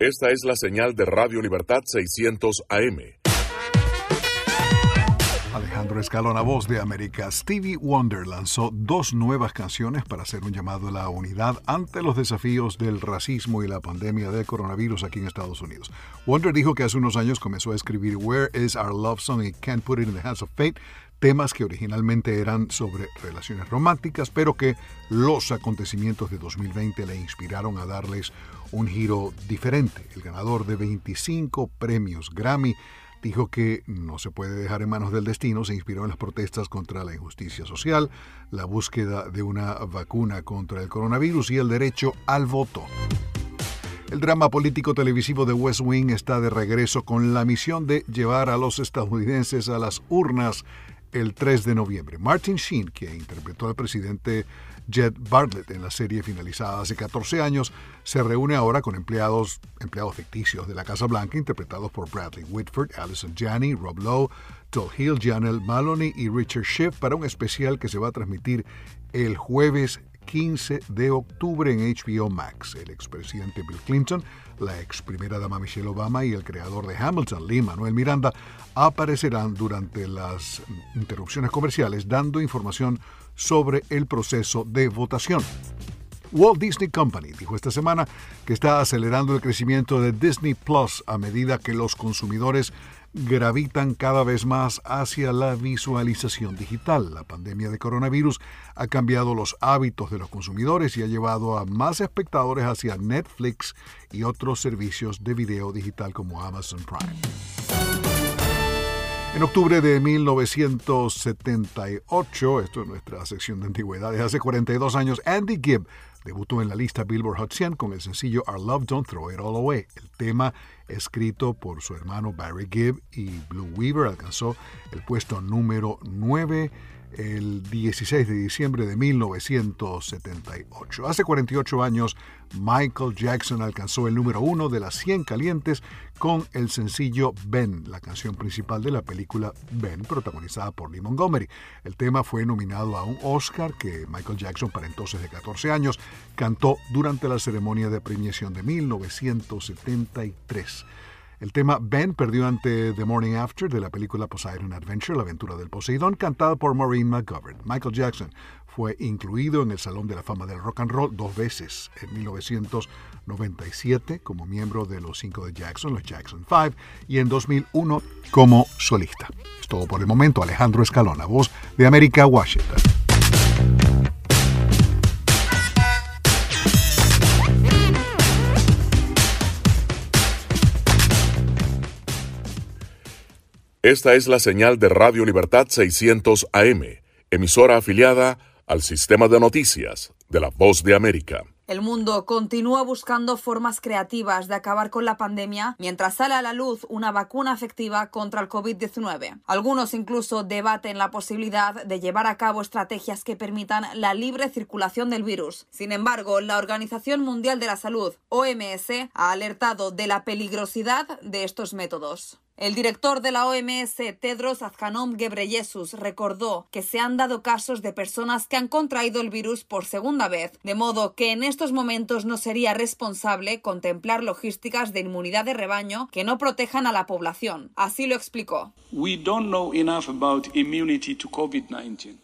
Esta es la señal de Radio Libertad 600 AM. Alejandro Escalona, voz de América. Stevie Wonder lanzó dos nuevas canciones para hacer un llamado a la unidad ante los desafíos del racismo y la pandemia del coronavirus aquí en Estados Unidos. Wonder dijo que hace unos años comenzó a escribir Where is Our Love Song y Can't Put It in the Hands of Fate, temas que originalmente eran sobre relaciones románticas, pero que los acontecimientos de 2020 le inspiraron a darles un giro diferente. El ganador de 25 premios Grammy dijo que no se puede dejar en manos del destino, se inspiró en las protestas contra la injusticia social, la búsqueda de una vacuna contra el coronavirus y el derecho al voto. El drama político televisivo de West Wing está de regreso con la misión de llevar a los estadounidenses a las urnas el 3 de noviembre. Martin Sheen, que interpretó al presidente Jed Bartlett en la serie finalizada hace 14 años, se reúne ahora con empleados, empleados ficticios de la Casa Blanca interpretados por Bradley Whitford, Allison Janney, Rob Lowe, Todd Hill, Janelle Maloney y Richard Schiff para un especial que se va a transmitir el jueves 15 de octubre en HBO Max. El expresidente Bill Clinton, la ex primera dama Michelle Obama y el creador de Hamilton, Lee Manuel Miranda, aparecerán durante las interrupciones comerciales dando información sobre el proceso de votación. Walt Disney Company dijo esta semana que está acelerando el crecimiento de Disney Plus a medida que los consumidores gravitan cada vez más hacia la visualización digital. La pandemia de coronavirus ha cambiado los hábitos de los consumidores y ha llevado a más espectadores hacia Netflix y otros servicios de video digital como Amazon Prime. En octubre de 1978, esto es nuestra sección de antigüedades, hace 42 años, Andy Gibb debutó en la lista Billboard Hot 100 con el sencillo Our Love Don't Throw It All Away. El tema, escrito por su hermano Barry Gibb y Blue Weaver, alcanzó el puesto número 9 el 16 de diciembre de 1978. Hace 48 años, Michael Jackson alcanzó el número uno de las 100 calientes con el sencillo Ben, la canción principal de la película Ben, protagonizada por Lee Montgomery. El tema fue nominado a un Oscar que Michael Jackson, para entonces de 14 años, cantó durante la ceremonia de premiación de 1973. El tema Ben perdió ante The Morning After de la película Poseidon Adventure, La aventura del Poseidón, cantada por Maureen McGovern. Michael Jackson fue incluido en el Salón de la Fama del Rock and Roll dos veces, en 1997 como miembro de los cinco de Jackson, los Jackson 5, y en 2001 como solista. Es todo por el momento. Alejandro Escalona, voz de América, Washington. Esta es la señal de Radio Libertad 600 AM, emisora afiliada al sistema de noticias de la Voz de América. El mundo continúa buscando formas creativas de acabar con la pandemia mientras sale a la luz una vacuna efectiva contra el COVID-19. Algunos incluso debaten la posibilidad de llevar a cabo estrategias que permitan la libre circulación del virus. Sin embargo, la Organización Mundial de la Salud, OMS, ha alertado de la peligrosidad de estos métodos. El director de la OMS, Tedros Adhanom Ghebreyesus, recordó que se han dado casos de personas que han contraído el virus por segunda vez, de modo que en estos momentos no sería responsable contemplar logísticas de inmunidad de rebaño que no protejan a la población. Así lo explicó. We don't know enough about immunity to COVID-19.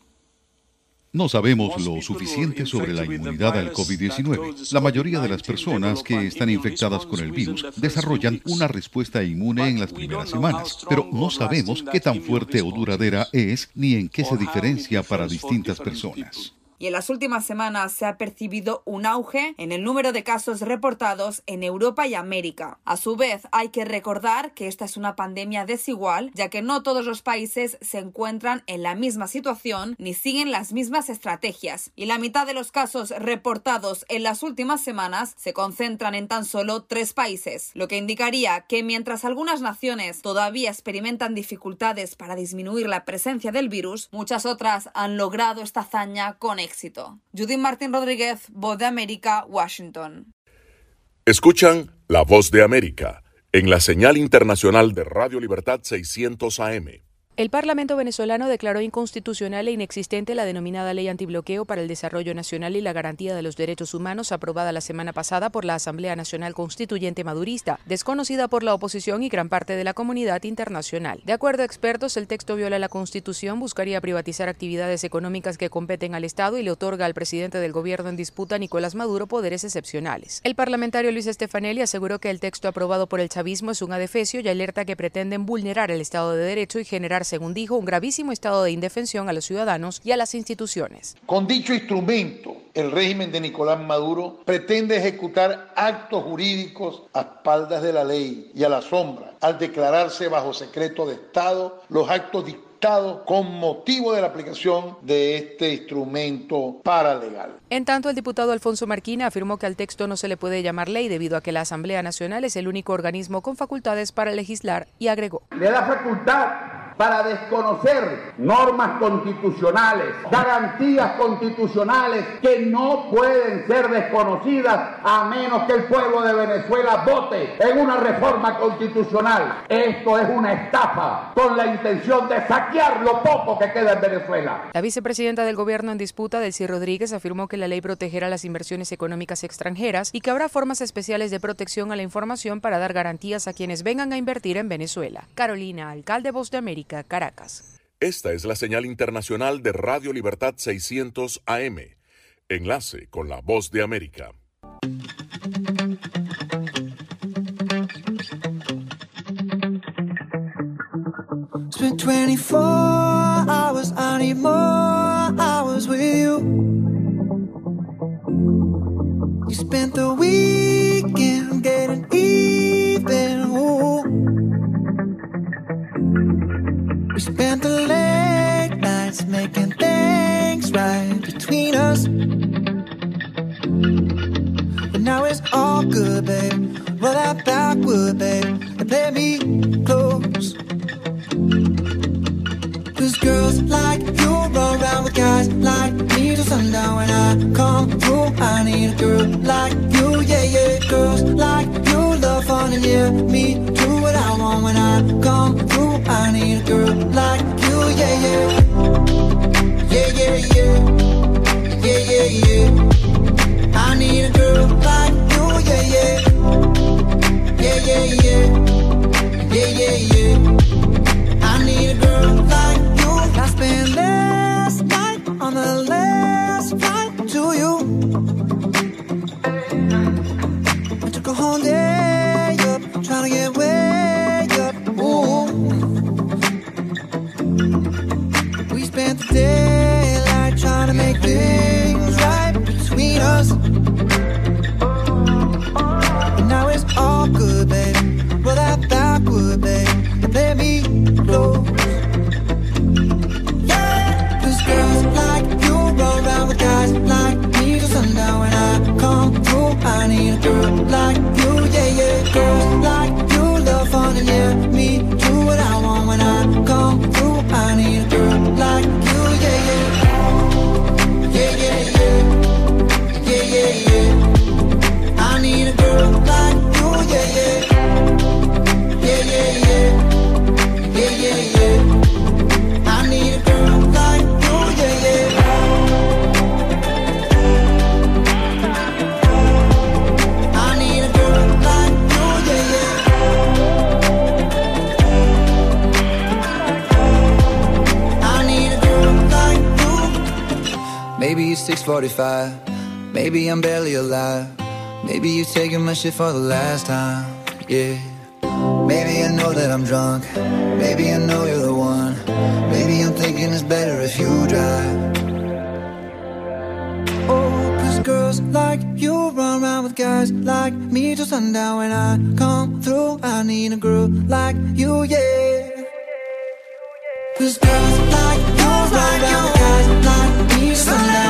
No sabemos lo suficiente sobre la inmunidad al COVID-19. La mayoría de las personas que están infectadas con el virus desarrollan una respuesta inmune en las primeras semanas, pero no sabemos qué tan fuerte o duradera es ni en qué se diferencia para distintas personas y en las últimas semanas se ha percibido un auge en el número de casos reportados en Europa y América. A su vez, hay que recordar que esta es una pandemia desigual, ya que no todos los países se encuentran en la misma situación ni siguen las mismas estrategias, y la mitad de los casos reportados en las últimas semanas se concentran en tan solo tres países, lo que indicaría que mientras algunas naciones todavía experimentan dificultades para disminuir la presencia del virus, muchas otras han logrado esta hazaña con éxito éxito. Judith Martín Rodríguez, Voz de América, Washington. Escuchan La Voz de América en la señal internacional de Radio Libertad 600 AM. El Parlamento venezolano declaró inconstitucional e inexistente la denominada Ley Antibloqueo para el Desarrollo Nacional y la Garantía de los Derechos Humanos aprobada la semana pasada por la Asamblea Nacional Constituyente Madurista, desconocida por la oposición y gran parte de la comunidad internacional. De acuerdo a expertos, el texto viola la Constitución, buscaría privatizar actividades económicas que competen al Estado y le otorga al presidente del gobierno en disputa, Nicolás Maduro, poderes excepcionales. El parlamentario Luis Estefanelli aseguró que el texto aprobado por el chavismo es un adefesio y alerta que pretenden vulnerar el Estado de Derecho y generar según dijo, un gravísimo estado de indefensión a los ciudadanos y a las instituciones. Con dicho instrumento, el régimen de Nicolás Maduro pretende ejecutar actos jurídicos a espaldas de la ley y a la sombra, al declararse bajo secreto de Estado los actos dictados con motivo de la aplicación de este instrumento paralegal. En tanto, el diputado Alfonso Marquina afirmó que al texto no se le puede llamar ley debido a que la Asamblea Nacional es el único organismo con facultades para legislar y agregó. Le da facultad para desconocer normas constitucionales, garantías constitucionales que no pueden ser desconocidas a menos que el pueblo de Venezuela vote en una reforma constitucional. Esto es una estafa con la intención de saquear lo poco que queda en Venezuela. La vicepresidenta del gobierno en disputa, Delcy Rodríguez, afirmó que la ley protegerá las inversiones económicas extranjeras y que habrá formas especiales de protección a la información para dar garantías a quienes vengan a invertir en Venezuela. Carolina, alcalde Voz de América. Caracas. Esta es la señal internacional de Radio Libertad 600 AM. Enlace con la voz de América. Spent 24 hours, I need more hours with you. You spent the weekend getting even. Ooh. We spent the late nights making things right between us. But now it's all good, babe. Roll that backward, babe, and play me close. Cause girls like you run around with guys like me till sundown when I come through. I need a girl like you, yeah, yeah. Girls like you love fun and yeah, me do what I want when I come girl like 45. Maybe I'm barely alive. Maybe you're taking my shit for the last time. Yeah. Maybe I know that I'm drunk. Maybe I know you're the one. Maybe I'm thinking it's better if you drive. Oh, cause girls like you run around with guys like me till sundown. When I come through, I need a girl like you, yeah. Cause girls like you run around with guys like me till sundown.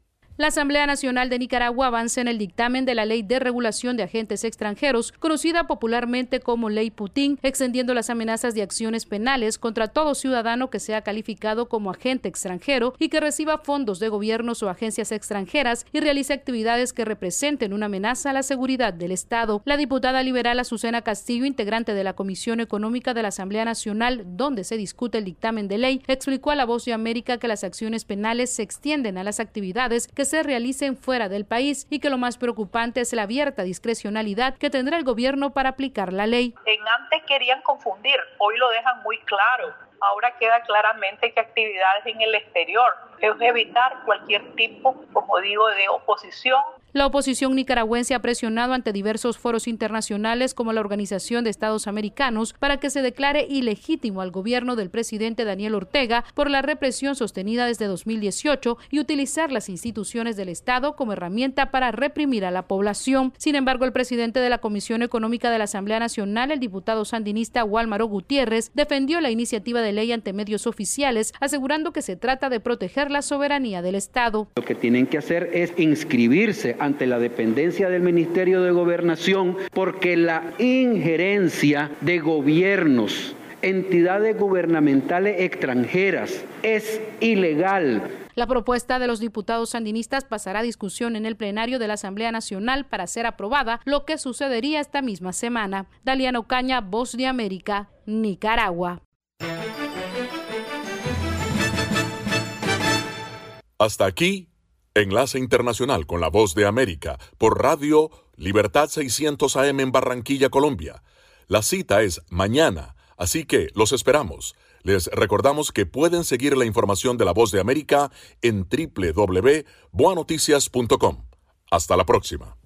La Asamblea Nacional de Nicaragua avanza en el dictamen de la Ley de Regulación de Agentes Extranjeros, conocida popularmente como Ley Putin, extendiendo las amenazas de acciones penales contra todo ciudadano que sea calificado como agente extranjero y que reciba fondos de gobiernos o agencias extranjeras y realice actividades que representen una amenaza a la seguridad del Estado. La diputada liberal Azucena Castillo, integrante de la Comisión Económica de la Asamblea Nacional, donde se discute el dictamen de ley, explicó a La Voz de América que las acciones penales se extienden a las actividades que se realicen fuera del país y que lo más preocupante es la abierta discrecionalidad que tendrá el gobierno para aplicar la ley. En antes querían confundir, hoy lo dejan muy claro. Ahora queda claramente que actividades en el exterior es evitar cualquier tipo, como digo, de oposición la oposición nicaragüense ha presionado ante diversos foros internacionales como la Organización de Estados Americanos para que se declare ilegítimo al gobierno del presidente Daniel Ortega por la represión sostenida desde 2018 y utilizar las instituciones del Estado como herramienta para reprimir a la población. Sin embargo, el presidente de la Comisión Económica de la Asamblea Nacional, el diputado sandinista Walmaro Gutiérrez, defendió la iniciativa de ley ante medios oficiales, asegurando que se trata de proteger la soberanía del Estado. Lo que tienen que hacer es inscribirse ante la dependencia del Ministerio de Gobernación porque la injerencia de gobiernos, entidades gubernamentales extranjeras es ilegal. La propuesta de los diputados sandinistas pasará a discusión en el plenario de la Asamblea Nacional para ser aprobada, lo que sucedería esta misma semana. Daliano Ocaña, Voz de América, Nicaragua. Hasta aquí Enlace Internacional con la Voz de América por Radio Libertad 600 AM en Barranquilla, Colombia. La cita es mañana, así que los esperamos. Les recordamos que pueden seguir la información de la Voz de América en www.boanoticias.com. Hasta la próxima.